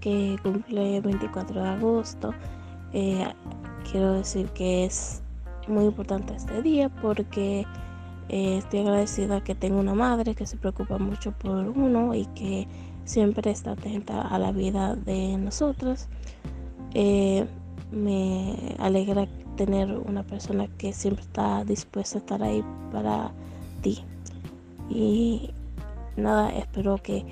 que cumple el 24 de agosto. Eh, quiero decir que es muy importante este día porque eh, estoy agradecida que tengo una madre que se preocupa mucho por uno y que siempre está atenta a la vida de nosotros. Eh, me alegra tener una persona que siempre está dispuesta a estar ahí para ti. Y nada, espero que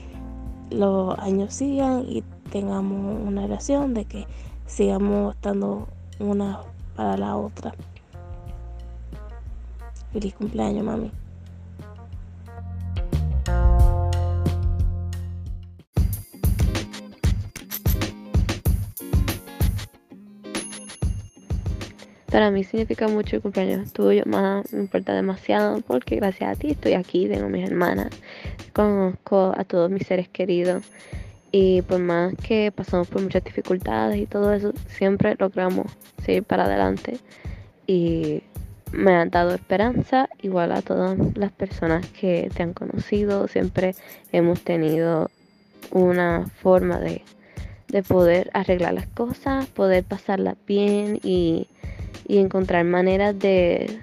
los años sigan y tengamos una relación de que sigamos estando una para la otra. Feliz cumpleaños, mami. Para mí significa mucho el cumpleaños tuyo, más me importa demasiado porque gracias a ti estoy aquí, tengo mis hermanas, conozco a todos mis seres queridos y por más que pasamos por muchas dificultades y todo eso, siempre logramos seguir para adelante y me han dado esperanza, igual a todas las personas que te han conocido, siempre hemos tenido una forma de, de poder arreglar las cosas, poder pasarlas bien y y encontrar maneras de,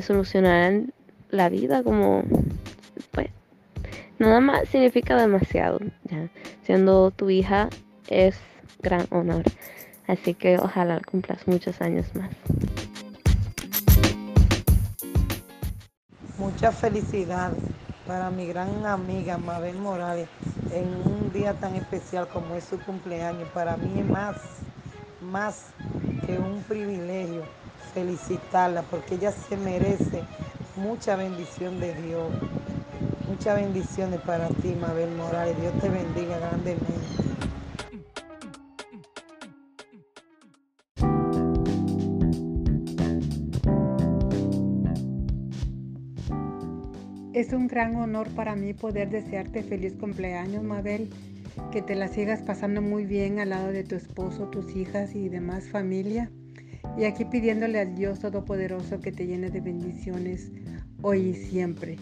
solucionar la vida como pues nada más significa demasiado siendo tu hija es gran honor así que ojalá cumplas muchos años más. Mucha felicidad para mi gran amiga Mabel Morales en un día tan especial como es su cumpleaños. Para mí es más más que un privilegio felicitarla porque ella se merece mucha bendición de Dios. Muchas bendiciones para ti, Mabel Morales. Dios te bendiga grandemente. Es un gran honor para mí poder desearte feliz cumpleaños, Mabel. Que te la sigas pasando muy bien al lado de tu esposo, tus hijas y demás familia. Y aquí pidiéndole al Dios Todopoderoso que te llene de bendiciones hoy y siempre.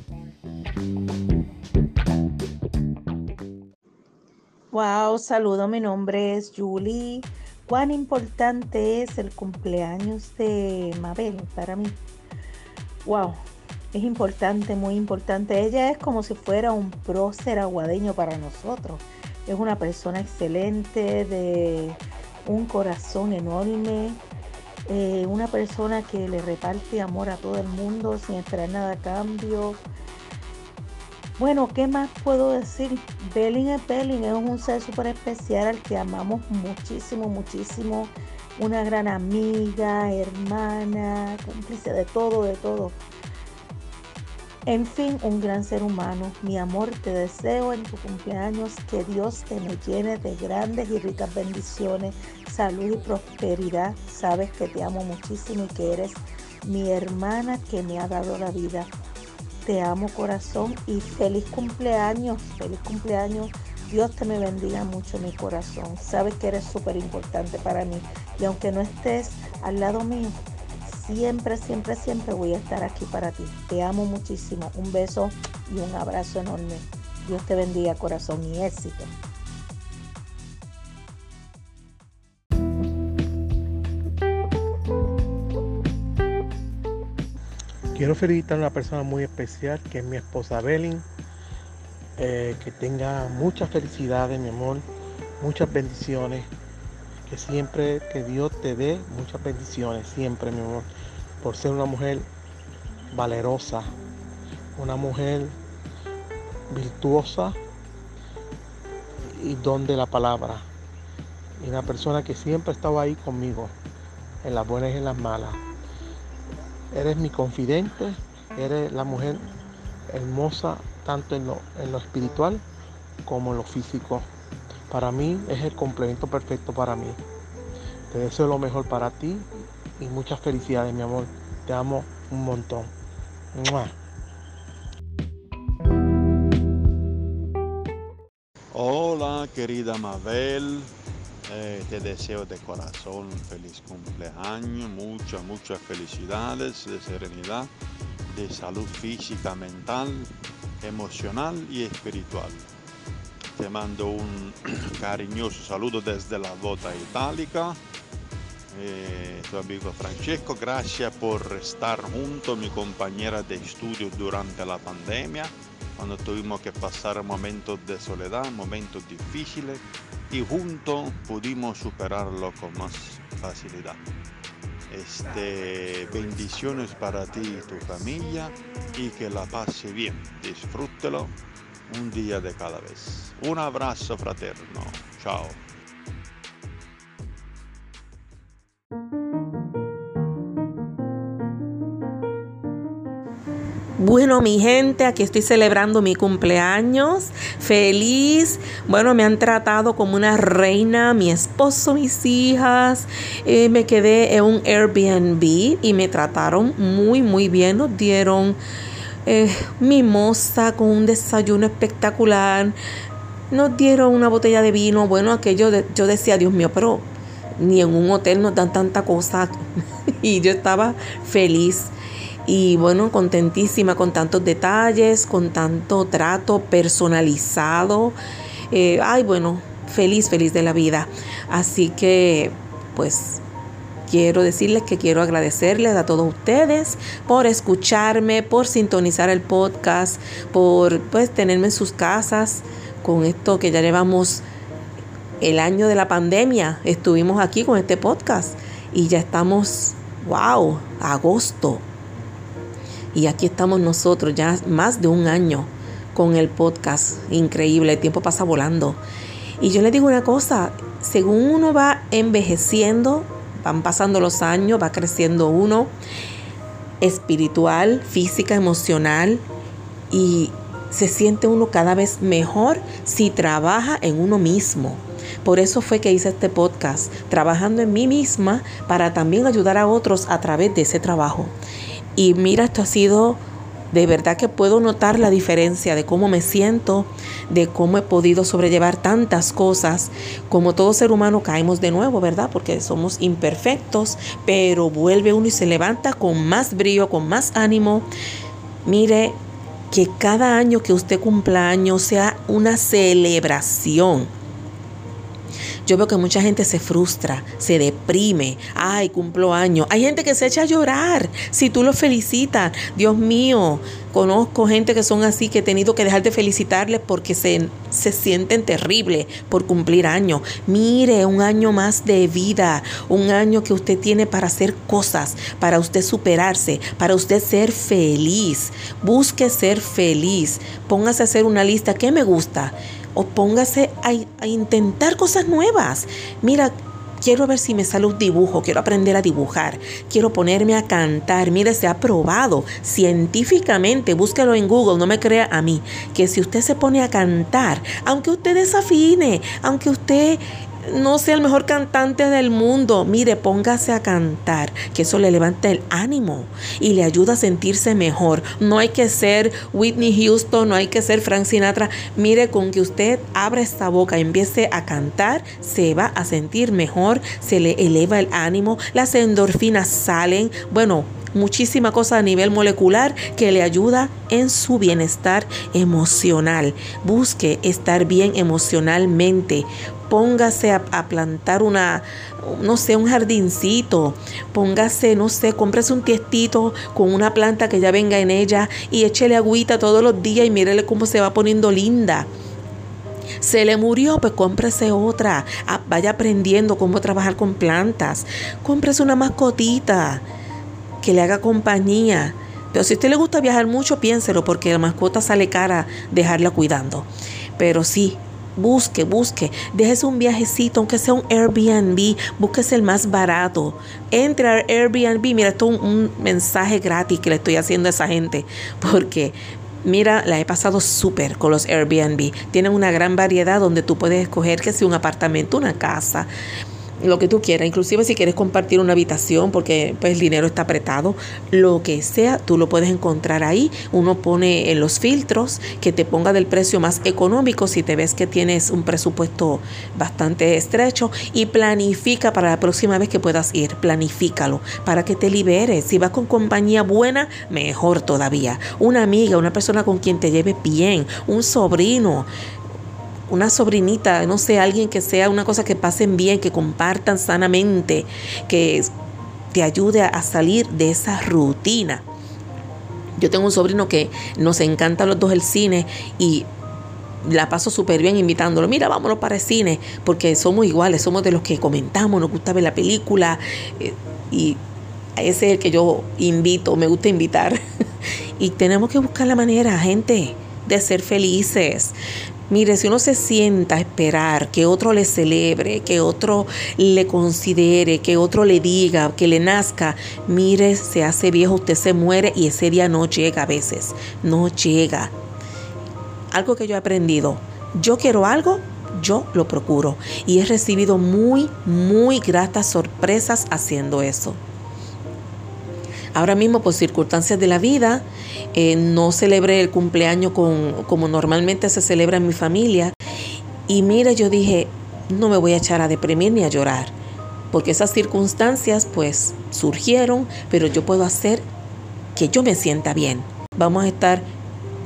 Wow, saludo, mi nombre es Julie. ¿Cuán importante es el cumpleaños de Mabel para mí? Wow, es importante, muy importante. Ella es como si fuera un prócer aguadeño para nosotros. Es una persona excelente, de un corazón enorme, eh, una persona que le reparte amor a todo el mundo sin esperar nada a cambio. Bueno, ¿qué más puedo decir? Belling es Belling, es un ser súper especial al que amamos muchísimo, muchísimo. Una gran amiga, hermana, cómplice de todo, de todo. En fin, un gran ser humano. Mi amor, te deseo en tu cumpleaños que Dios te me llene de grandes y ricas bendiciones, salud y prosperidad. Sabes que te amo muchísimo y que eres mi hermana que me ha dado la vida. Te amo corazón y feliz cumpleaños, feliz cumpleaños. Dios te me bendiga mucho mi corazón. Sabes que eres súper importante para mí. Y aunque no estés al lado mío, siempre, siempre, siempre voy a estar aquí para ti. Te amo muchísimo. Un beso y un abrazo enorme. Dios te bendiga corazón y éxito. Quiero felicitar a una persona muy especial que es mi esposa Belin. Eh, que tenga muchas felicidades, mi amor, muchas bendiciones, que siempre que Dios te dé muchas bendiciones, siempre, mi amor, por ser una mujer valerosa, una mujer virtuosa y don de la palabra. Y una persona que siempre estaba ahí conmigo, en las buenas y en las malas. Eres mi confidente, eres la mujer hermosa tanto en lo, en lo espiritual como en lo físico. Para mí es el complemento perfecto para mí. Te deseo lo mejor para ti y muchas felicidades, mi amor. Te amo un montón. Hola, querida Mabel. Eh, te deseo de corazón un feliz cumpleaños, muchas, muchas felicidades, de serenidad, de salud física, mental, emocional y espiritual. Te mando un cariñoso saludo desde la Bota Itálica. Eh, tu amigo Francesco, gracias por estar junto, mi compañera de estudio durante la pandemia, cuando tuvimos que pasar momentos de soledad, momentos difíciles y juntos pudimos superarlo con más facilidad. Este, bendiciones para ti y tu familia y que la pase bien. Disfrútelo un día de cada vez. Un abrazo fraterno. Chao. Bueno, mi gente, aquí estoy celebrando mi cumpleaños. Feliz. Bueno, me han tratado como una reina, mi esposo, mis hijas. Eh, me quedé en un Airbnb y me trataron muy, muy bien. Nos dieron eh, mimosa con un desayuno espectacular. Nos dieron una botella de vino. Bueno, aquello yo decía, Dios mío, pero ni en un hotel nos dan tanta cosa. y yo estaba feliz. Y bueno, contentísima con tantos detalles, con tanto trato personalizado. Eh, ay, bueno, feliz, feliz de la vida. Así que, pues, quiero decirles que quiero agradecerles a todos ustedes por escucharme, por sintonizar el podcast, por pues tenerme en sus casas con esto que ya llevamos el año de la pandemia. Estuvimos aquí con este podcast y ya estamos, wow, agosto. Y aquí estamos nosotros ya más de un año con el podcast. Increíble, el tiempo pasa volando. Y yo les digo una cosa, según uno va envejeciendo, van pasando los años, va creciendo uno espiritual, física, emocional y se siente uno cada vez mejor si trabaja en uno mismo. Por eso fue que hice este podcast, trabajando en mí misma para también ayudar a otros a través de ese trabajo. Y mira, esto ha sido, de verdad que puedo notar la diferencia de cómo me siento, de cómo he podido sobrellevar tantas cosas. Como todo ser humano caemos de nuevo, ¿verdad? Porque somos imperfectos, pero vuelve uno y se levanta con más brillo, con más ánimo. Mire, que cada año que usted cumpla año sea una celebración yo veo que mucha gente se frustra, se deprime. Ay, cumplo años. Hay gente que se echa a llorar si tú lo felicitas. Dios mío, conozco gente que son así, que he tenido que dejar de felicitarles porque se, se sienten terribles por cumplir años. Mire, un año más de vida, un año que usted tiene para hacer cosas, para usted superarse, para usted ser feliz. Busque ser feliz. Póngase a hacer una lista. ¿Qué me gusta? O póngase a, intentar cosas nuevas. Mira, quiero ver si me sale un dibujo, quiero aprender a dibujar, quiero ponerme a cantar. Mire, se ha probado científicamente, búsquelo en Google, no me crea a mí, que si usted se pone a cantar, aunque usted desafine, aunque usted no sea el mejor cantante del mundo. Mire, póngase a cantar, que eso le levanta el ánimo y le ayuda a sentirse mejor. No hay que ser Whitney Houston, no hay que ser Frank Sinatra. Mire, con que usted abra esta boca empiece a cantar, se va a sentir mejor, se le eleva el ánimo, las endorfinas salen. Bueno, muchísima cosa a nivel molecular que le ayuda en su bienestar emocional. Busque estar bien emocionalmente póngase a, plantar una, no sé, un jardincito, póngase, no sé, cómprese un tiestito con una planta que ya venga en ella y échele agüita todos los días y mírele cómo se va poniendo linda. Se le murió, pues cómprese otra. Ah, vaya aprendiendo cómo trabajar con plantas. Cómprese una mascotita que le haga compañía. Pero si a usted le gusta viajar mucho, piénselo, porque la mascota sale cara dejarla cuidando. Pero sí, Busque, busque, déjese un viajecito, aunque sea un Airbnb, búsquese el más barato. Entre al Airbnb, mira, esto es un, mensaje gratis que le estoy haciendo a esa gente, porque Mira, la he pasado súper con los Airbnb. Tienen una gran variedad donde tú puedes escoger que sea un apartamento, una casa. Lo que tú quieras, inclusive si quieres compartir una habitación porque pues el dinero está apretado, lo que sea, tú lo puedes encontrar ahí. Uno pone en los filtros que te ponga del precio más económico si te ves que tienes un presupuesto bastante estrecho y planifica para la próxima vez que puedas ir, planifícalo para que te liberes. Si vas con compañía buena, mejor todavía. Una amiga, una persona con quien te lleves bien, un sobrino, una sobrinita, no sé, alguien que sea una cosa que pasen bien, que compartan sanamente, que te ayude a salir de esa rutina. Yo tengo un sobrino que nos encanta los dos el cine y la paso súper bien invitándolo. Mira, vámonos para el cine, porque somos iguales, somos de los que comentamos, nos gusta ver la película eh, y ese es el que yo invito, me gusta invitar. y tenemos que buscar la manera, gente, de ser felices. Mire, si uno se sienta a esperar que otro le celebre, que otro le considere, que otro le diga, que le nazca, mire, se hace viejo, usted se muere y ese día no llega a veces, no llega. Algo que yo he aprendido, yo quiero algo, yo lo procuro y he recibido muy, muy gratas sorpresas haciendo eso. Ahora mismo, por circunstancias de la vida, eh, no celebré el cumpleaños como normalmente se celebra en mi familia. Y mira, yo dije, no me voy a echar a deprimir ni a llorar, porque esas circunstancias pues surgieron, pero yo puedo hacer que yo me sienta bien. Vamos a estar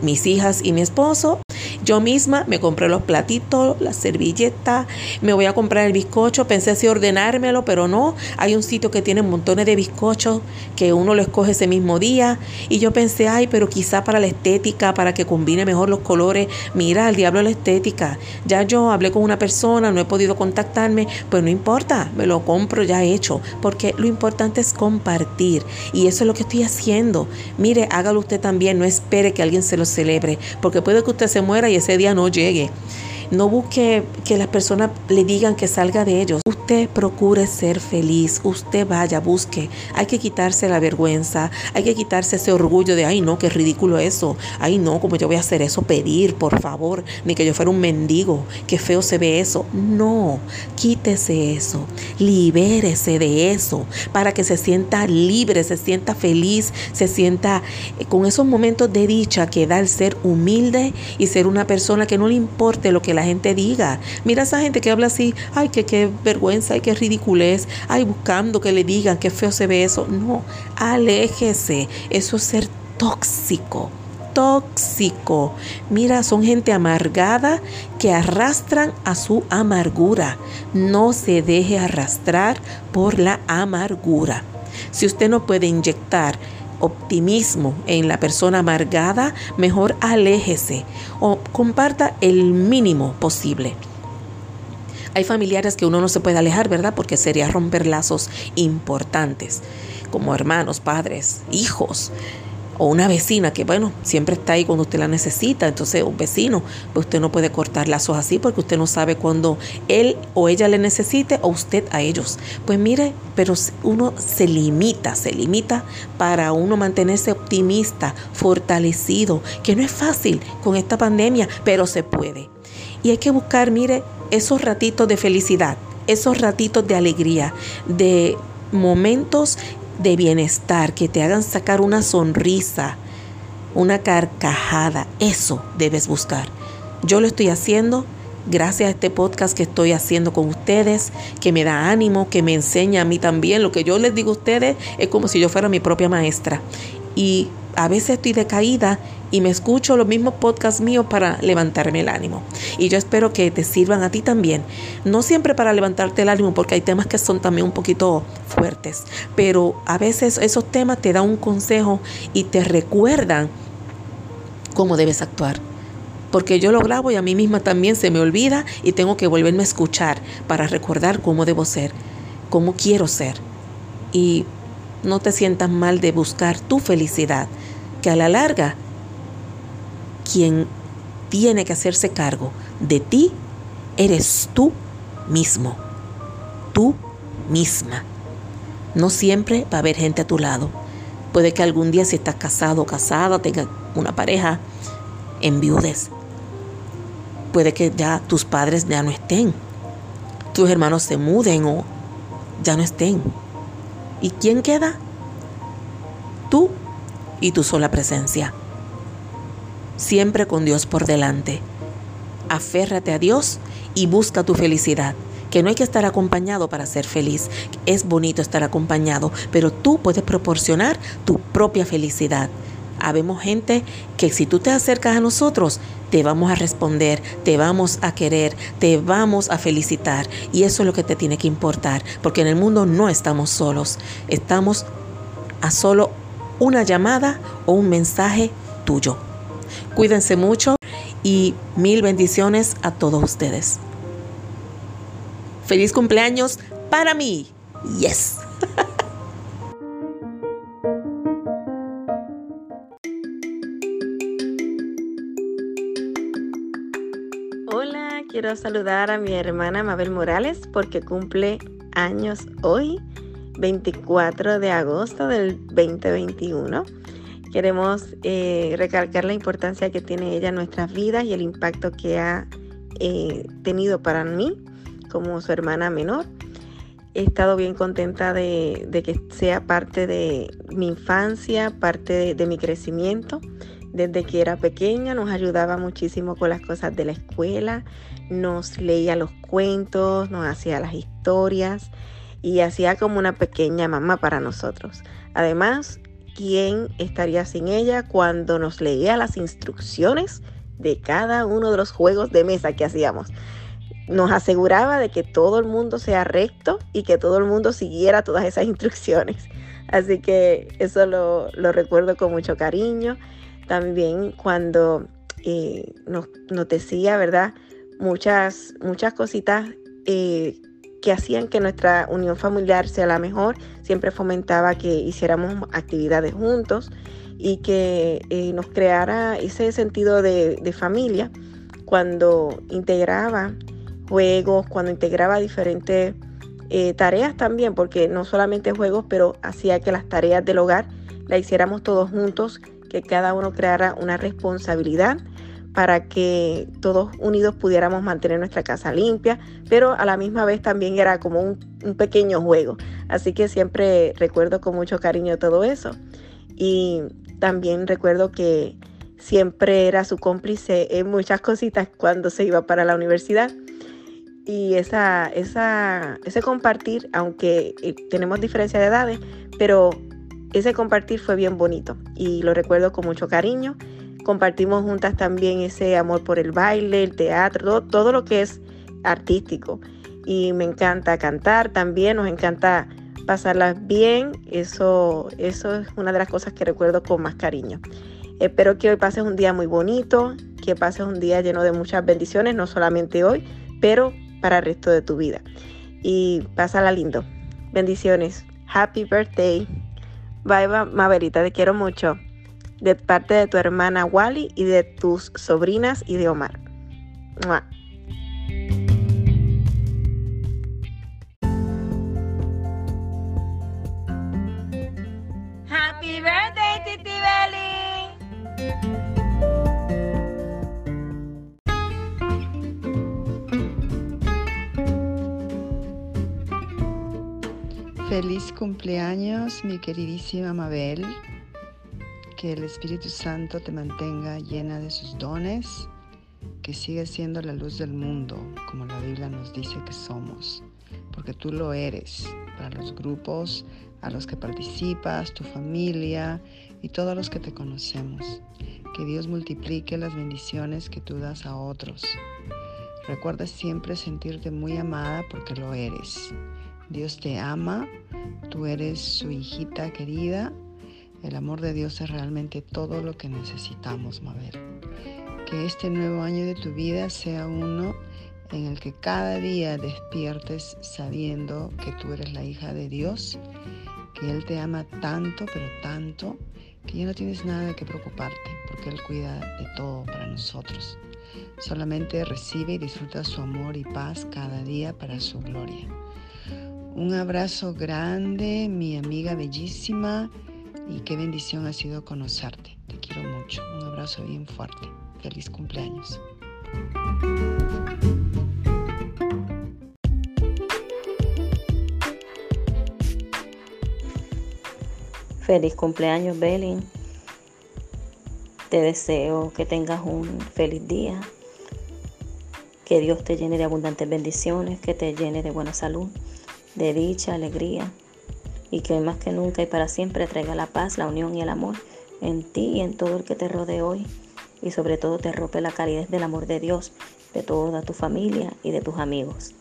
mis hijas y mi esposo yo misma me compré los platitos, la servilleta, me voy a comprar el bizcocho. Pensé si ordenármelo, pero no. Hay un sitio que tiene montones de bizcochos que uno lo escoge ese mismo día. Y yo pensé, ay, pero quizá para la estética, para que combine mejor los colores. Mira, al diablo la estética. Ya yo hablé con una persona, no he podido contactarme, pues no importa, me lo compro ya hecho. Porque lo importante es compartir. Y eso es lo que estoy haciendo. Mire, hágalo usted también, no espere que alguien se lo celebre. Porque puede que usted se muera y ese día no llegue. No busque que las personas le digan que salga de ellos. Usted procure ser feliz. Usted vaya, busque. Hay que quitarse la vergüenza. Hay que quitarse ese orgullo de, ay no, qué ridículo eso. Ay no, como yo voy a hacer eso, pedir, por favor. Ni que yo fuera un mendigo. Qué feo se ve eso. No, quítese eso. Libérese de eso. Para que se sienta libre, se sienta feliz, se sienta eh, con esos momentos de dicha que da el ser humilde y ser una persona que no le importe lo que la gente diga. Mira esa gente que habla así, ay, que qué vergüenza, ay, qué ridiculez, ay, buscando que le digan qué feo se ve eso. No, aléjese. Eso es ser tóxico tóxico. Mira, son gente amargada que arrastran a su amargura. No se deje arrastrar por la amargura. Si usted no puede inyectar optimismo en la persona amargada, mejor aléjese o comparta el mínimo posible. Hay familiares que uno no se puede alejar, ¿verdad? Porque sería romper lazos importantes, como hermanos, padres, hijos o una vecina que, bueno, siempre está ahí cuando usted la necesita. Entonces, un vecino, pues usted no puede cortar lazos así porque usted no sabe cuándo él o ella le necesite o usted a ellos. Pues mire, pero uno se limita, se limita para uno mantenerse optimista, fortalecido, que no es fácil con esta pandemia, pero se puede. Y hay que buscar, mire, esos ratitos de felicidad, esos ratitos de alegría, de momentos de bienestar, que te hagan sacar una sonrisa, una carcajada. Eso debes buscar. Yo lo estoy haciendo gracias a este podcast que estoy haciendo con ustedes, que me da ánimo, que me enseña a mí también. Lo que yo les digo a ustedes es como si yo fuera mi propia maestra. Y a veces estoy decaída y me escucho los mismos podcasts míos para levantarme el ánimo. Y yo espero que te sirvan a ti también. No siempre para levantarte el ánimo, porque hay temas que son también un poquito fuertes, pero a veces esos temas te dan un consejo y te recuerdan cómo debes actuar. Porque yo lo grabo y a mí misma también se me olvida y tengo que volverme a escuchar para recordar cómo debo ser, cómo quiero ser. Y no te sientas mal de buscar tu felicidad, que a la larga quien tiene que hacerse cargo de ti eres tú mismo, tú misma. No siempre va a haber gente a tu lado. Puede que algún día si estás casado o casada, tengas una pareja, enviudes. Puede que ya tus padres ya no estén, tus hermanos se muden o ya no estén. ¿Y quién queda? Tú y tu sola presencia. Siempre con Dios por delante. Aférrate a Dios y busca tu felicidad. Que no hay que estar acompañado para ser feliz. Es bonito estar acompañado, pero tú puedes proporcionar tu propia felicidad. Habemos gente que si tú te acercas a nosotros, te vamos a responder, te vamos a querer, te vamos a felicitar. Y eso es lo que te tiene que importar, porque en el mundo no estamos solos, estamos a solo una llamada o un mensaje tuyo. Cuídense mucho y mil bendiciones a todos ustedes. Feliz cumpleaños para mí. Yes. Hola, quiero saludar a mi hermana Mabel Morales porque cumple años hoy, 24 de agosto del 2021. Queremos eh, recalcar la importancia que tiene ella en nuestras vidas y el impacto que ha eh, tenido para mí como su hermana menor. He estado bien contenta de, que sea parte de mi infancia, parte de, mi crecimiento. Desde que era pequeña nos ayudaba muchísimo con las cosas de la escuela, nos leía los cuentos, nos hacía las historias y hacía como una pequeña mamá para nosotros. Además, ¿quién estaría sin ella cuando nos leía las instrucciones de cada uno de los juegos de mesa que hacíamos? nos aseguraba de que todo el mundo sea recto y que todo el mundo siguiera todas esas instrucciones. Así que eso lo, recuerdo con mucho cariño. También cuando eh, nos, decía, ¿verdad? Muchas, muchas cositas eh, que hacían que nuestra unión familiar sea la mejor. Siempre fomentaba que hiciéramos actividades juntos y que eh, nos creara ese sentido de, familia cuando integraba juegos, cuando integraba diferentes eh, tareas también, porque no solamente juegos, pero hacía que las tareas del hogar las hiciéramos todos juntos, que cada uno creara una responsabilidad para que todos unidos pudiéramos mantener nuestra casa limpia, pero a la misma vez también era como un, pequeño juego. Así que siempre recuerdo con mucho cariño todo eso. Y también recuerdo que siempre era su cómplice en muchas cositas cuando se iba para la universidad y esa, esa, ese compartir, aunque eh, tenemos diferencia de edades, pero ese compartir fue bien bonito y lo recuerdo con mucho cariño. Compartimos juntas también ese amor por el baile, el teatro, todo, lo que es artístico. Y me encanta cantar también, nos encanta pasarlas bien. Eso, eso es una de las cosas que recuerdo con más cariño. Espero que hoy pases un día muy bonito, que pases un día lleno de muchas bendiciones, no solamente hoy, pero para el resto de tu vida. Y pásala lindo. Bendiciones. Happy birthday. Bye, Maverita, te quiero mucho. De parte de tu hermana Wally y de tus sobrinas y de Omar. Happy birthday, Titi Belly. Feliz cumpleaños, mi queridísima Mabel. Que el Espíritu Santo te mantenga llena de sus dones, que siga siendo la luz del mundo, como la Biblia nos dice que somos, porque tú lo eres para los grupos a los que participas, tu familia y todos los que te conocemos. Que Dios multiplique las bendiciones que tú das a otros. Recuerda siempre sentirte muy amada porque lo eres. Dios te ama, tú eres su hijita querida. El amor de Dios es realmente todo lo que necesitamos, Mabel. Que este nuevo año de tu vida sea uno en el que cada día despiertes sabiendo que tú eres la hija de Dios, que Él te ama tanto, pero tanto, que ya no tienes nada de qué preocuparte, porque Él cuida de todo para nosotros. Solamente recibe y disfruta su amor y paz cada día para su gloria. Un abrazo grande, mi amiga bellísima, y qué bendición ha sido conocerte. Te quiero mucho. Un abrazo bien fuerte. Feliz cumpleaños. Feliz cumpleaños, Belin. Te deseo que tengas un feliz día. Que Dios te llene de abundantes bendiciones, que te llene de buena salud, de dicha, alegría y que hoy más que nunca y para siempre traiga la paz, la unión y el amor en ti y en todo el que te rodee hoy. Y sobre todo te rompe la caridad del amor de Dios, de toda tu familia y de tus amigos.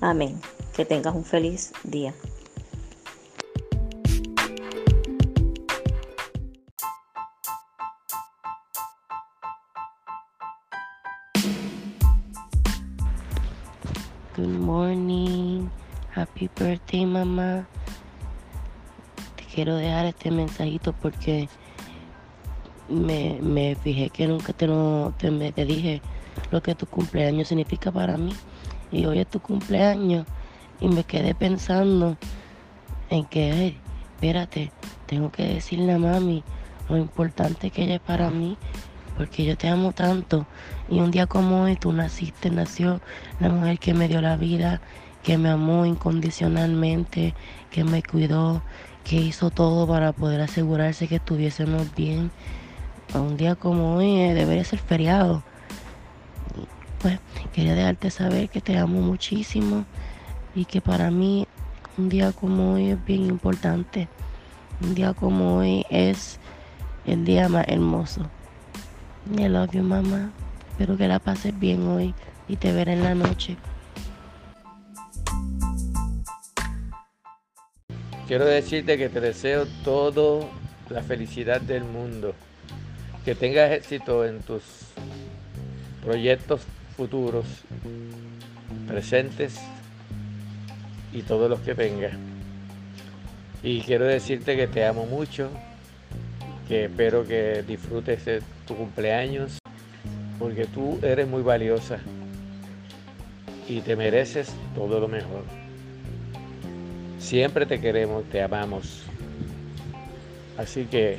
Amén. Que tengas un feliz día. Good morning. Happy birthday, mamá. Quiero dejar este mensajito porque me, me fijé que nunca te, no, te, me- te dije lo que tu cumpleaños significa para mí. Y hoy es tu cumpleaños. Y me quedé pensando en que, "Ay, espérate, tengo que decirle a mami lo importante que ella es para mí. Porque yo te amo tanto. Y un día como hoy tú naciste, nació la mujer que me dio la vida, que me amó incondicionalmente, que me cuidó, que hizo todo para poder asegurarse que estuviésemos bien. Un día como hoy eh, debería ser feriado. Pues quería dejarte saber que te amo muchísimo y que para mí un día como hoy es bien importante. Un día como hoy es el día más hermoso. I love mamá. Espero que la pases bien hoy y te veré en la noche. Quiero decirte que te deseo toda la felicidad del mundo. Que tengas éxito en tus proyectos futuros, presentes y todos los que vengan. Y quiero decirte que te amo mucho, que espero que disfrutes de tu cumpleaños, porque tú eres muy valiosa y te mereces todo lo mejor. Siempre te queremos, te amamos. Así que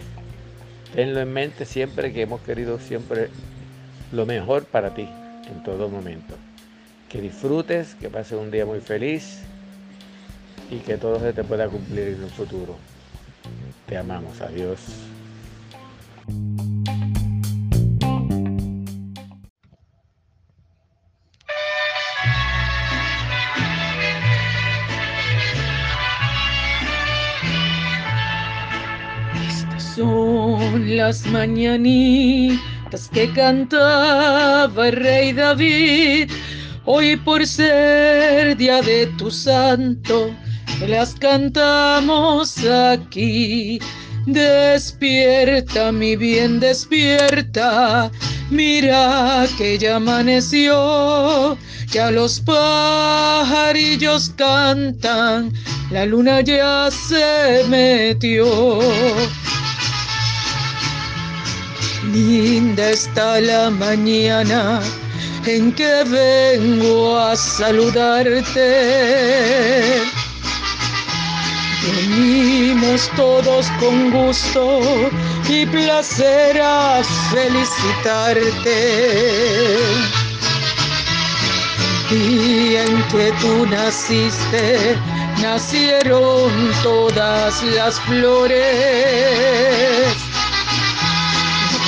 tenlo en mente siempre que hemos querido siempre lo mejor para ti en todo momento. Que disfrutes, que pases un día muy feliz y que todo se te pueda cumplir en un futuro. Te amamos, adiós. Las mañanitas que cantaba el rey David. Hoy por ser día de tu santo, las cantamos aquí. Despierta, mi bien, despierta. Mira que ya amaneció, ya los pajarillos cantan, la luna ya se metió. Linda está la mañana en que vengo a saludarte. Venimos todos con gusto y placer a felicitarte. El día en que tú naciste, nacieron todas las flores.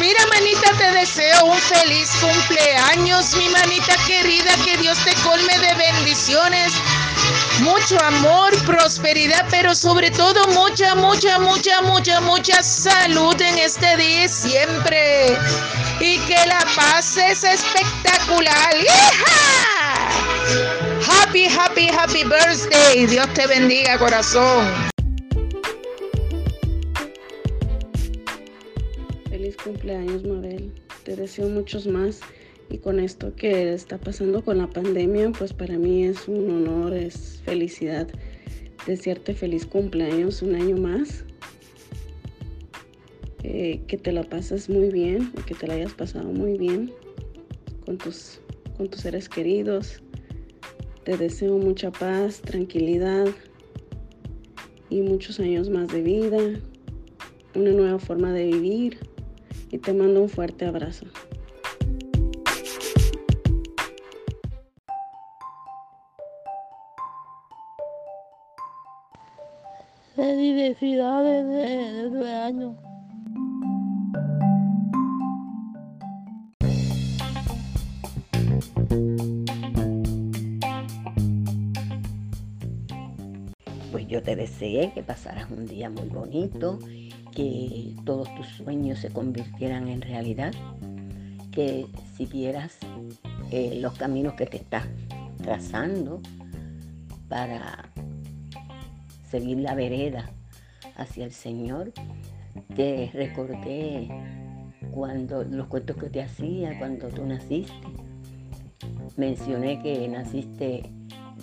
Mira, manita, te deseo un feliz cumpleaños, mi manita querida, que Dios te colme de bendiciones, mucho amor, prosperidad, pero sobre todo mucha, mucha, mucha, mucha, mucha salud en este día y siempre. Y que la pases espectacular. ¡Hija! Happy, happy, happy birthday. Dios te bendiga, corazón. Cumpleaños, Mabel. Te deseo muchos más Y con esto que está pasando con la pandemia, pues para mí es un honor, es felicidad desearte feliz cumpleaños un año más. Eh, que te la pases muy bien, que te la hayas pasado muy bien con tus, con tus seres queridos. Te deseo mucha paz, tranquilidad y muchos años más de vida, una nueva forma de vivir y te mando un fuerte abrazo. Felicidades de, de año. Pues yo te deseé que pasaras un día muy bonito, que todos tus sueños se convirtieran en realidad, que siguieras eh, los caminos que te estás trazando para seguir la vereda hacia el Señor. Te recordé cuando los cuentos que te hacía cuando tú naciste. Mencioné que naciste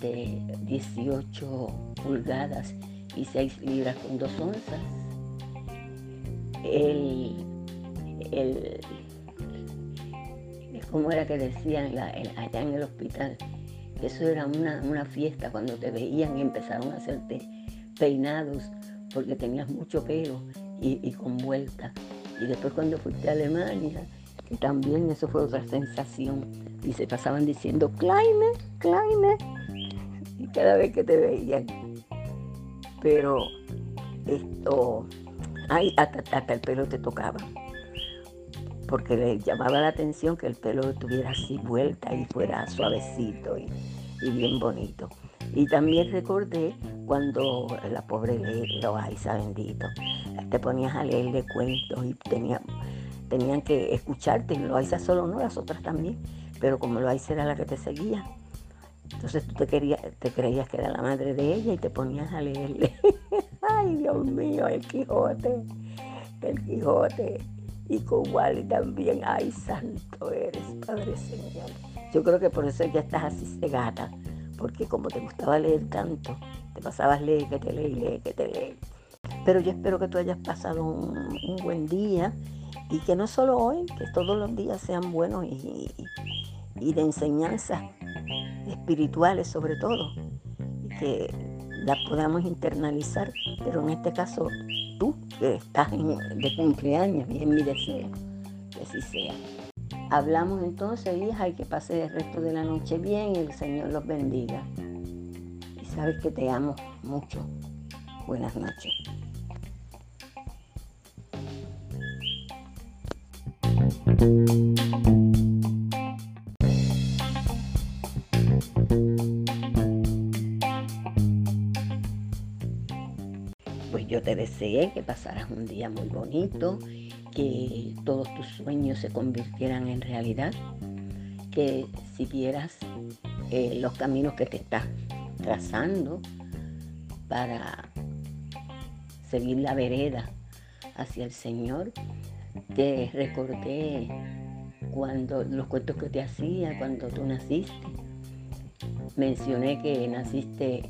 de 18 pulgadas y 6 libras con 2 onzas. El, el, ¿Cómo era que decían allá en el hospital? Eso era una, una fiesta cuando te veían y empezaron a hacerte peinados porque tenías mucho pelo y, y con vuelta. Y después cuando fuiste a Alemania, también eso fue otra sensación. Y se pasaban diciendo, Kleine, Kleine. Y cada vez que te veían. Pero esto, ay, hasta, el pelo te tocaba. Porque le llamaba la atención que el pelo tuviera así vuelta y fuera suavecito y, bien bonito. Y también recordé cuando la pobre Loaiza, bendito, te ponías a leerle cuentos y tenía, tenían que escucharte. Loaiza solo no, las otras también. Pero como Loaiza era la que te seguía, entonces tú te, querías, te creías que era la madre de ella y te ponías a leerle. Ay, Dios mío, el Quijote, el Quijote. Y con también. Ay, santo eres, Padre Señor. Yo creo que por eso ya estás así cegata porque como te gustaba leer tanto, te pasabas leer, que te leí, leer, que te leí. Pero yo espero que tú hayas pasado un, buen día y que no solo hoy, que todos los días sean buenos y, de enseñanzas espirituales sobre todo, que las podamos internalizar, pero en este caso tú que estás de cumpleaños y es mi deseo que así sea. Hablamos entonces, hija, y que pase el resto de la noche bien y el Señor los bendiga. Y sabes que te amo mucho. Buenas noches. Deseé que pasaras un día muy bonito que todos tus sueños se convirtieran en realidad, que siguieras eh, los caminos que te estás trazando para seguir la vereda hacia el Señor. Te recordé cuando los cuentos que te hacía cuando tú naciste. Mencioné que naciste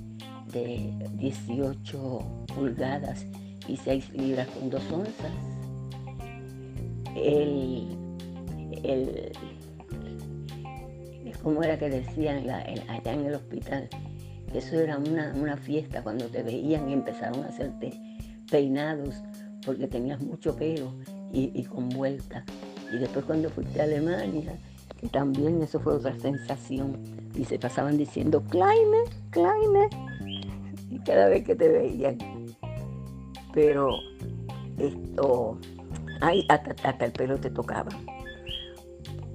de 18 pulgadas y 6 libras con 2 onzas el, el ¿cómo era que decían allá en el hospital? Eso era una, fiesta cuando te veían y empezaron a hacerte peinados porque tenías mucho pelo y, con vuelta. Y después cuando fuiste a Alemania, también eso fue otra sensación. Y se pasaban diciendo, Kleine, Kleine. Y cada vez que te veían. Pero esto, Ay, hasta, el pelo te tocaba.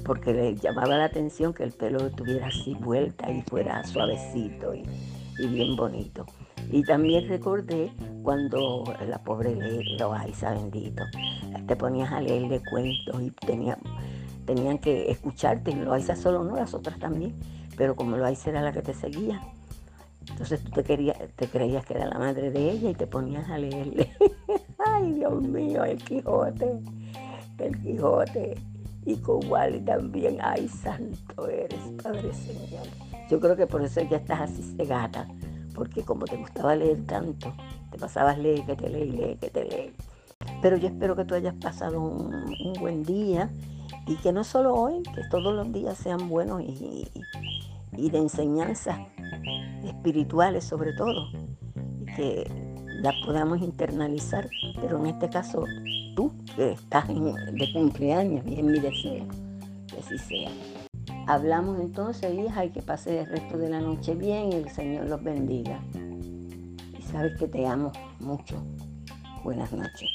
Porque le llamaba la atención que el pelo tuviera así vuelta y fuera suavecito y, bien bonito. Y también recordé cuando la pobre Loaiza, bendito, te ponías a leerle cuentos y tenía, tenían que escucharte. Y Loaiza solo no, las otras también. Pero como Loaiza era la que te seguía, entonces tú te, querías, te creías que era la madre de ella y te ponías a leerle. Ay, Dios mío, el Quijote, el Quijote. Y con Wally también. Ay, santo eres, Padre Señor. Yo creo que por eso ya estás así cegada. Porque como te gustaba leer tanto, te pasabas leer, que te leí, leer, que te leí. Pero yo espero que tú hayas pasado un, buen día y que no solo hoy, que todos los días sean buenos y de enseñanzas espirituales sobre todo, y que las podamos internalizar, pero en este caso tú que estás de cumpleaños y es mi deseo que así sea. Hablamos entonces, hija, y que pase el resto de la noche bien y el Señor los bendiga. Y sabes que te amo mucho. Buenas noches.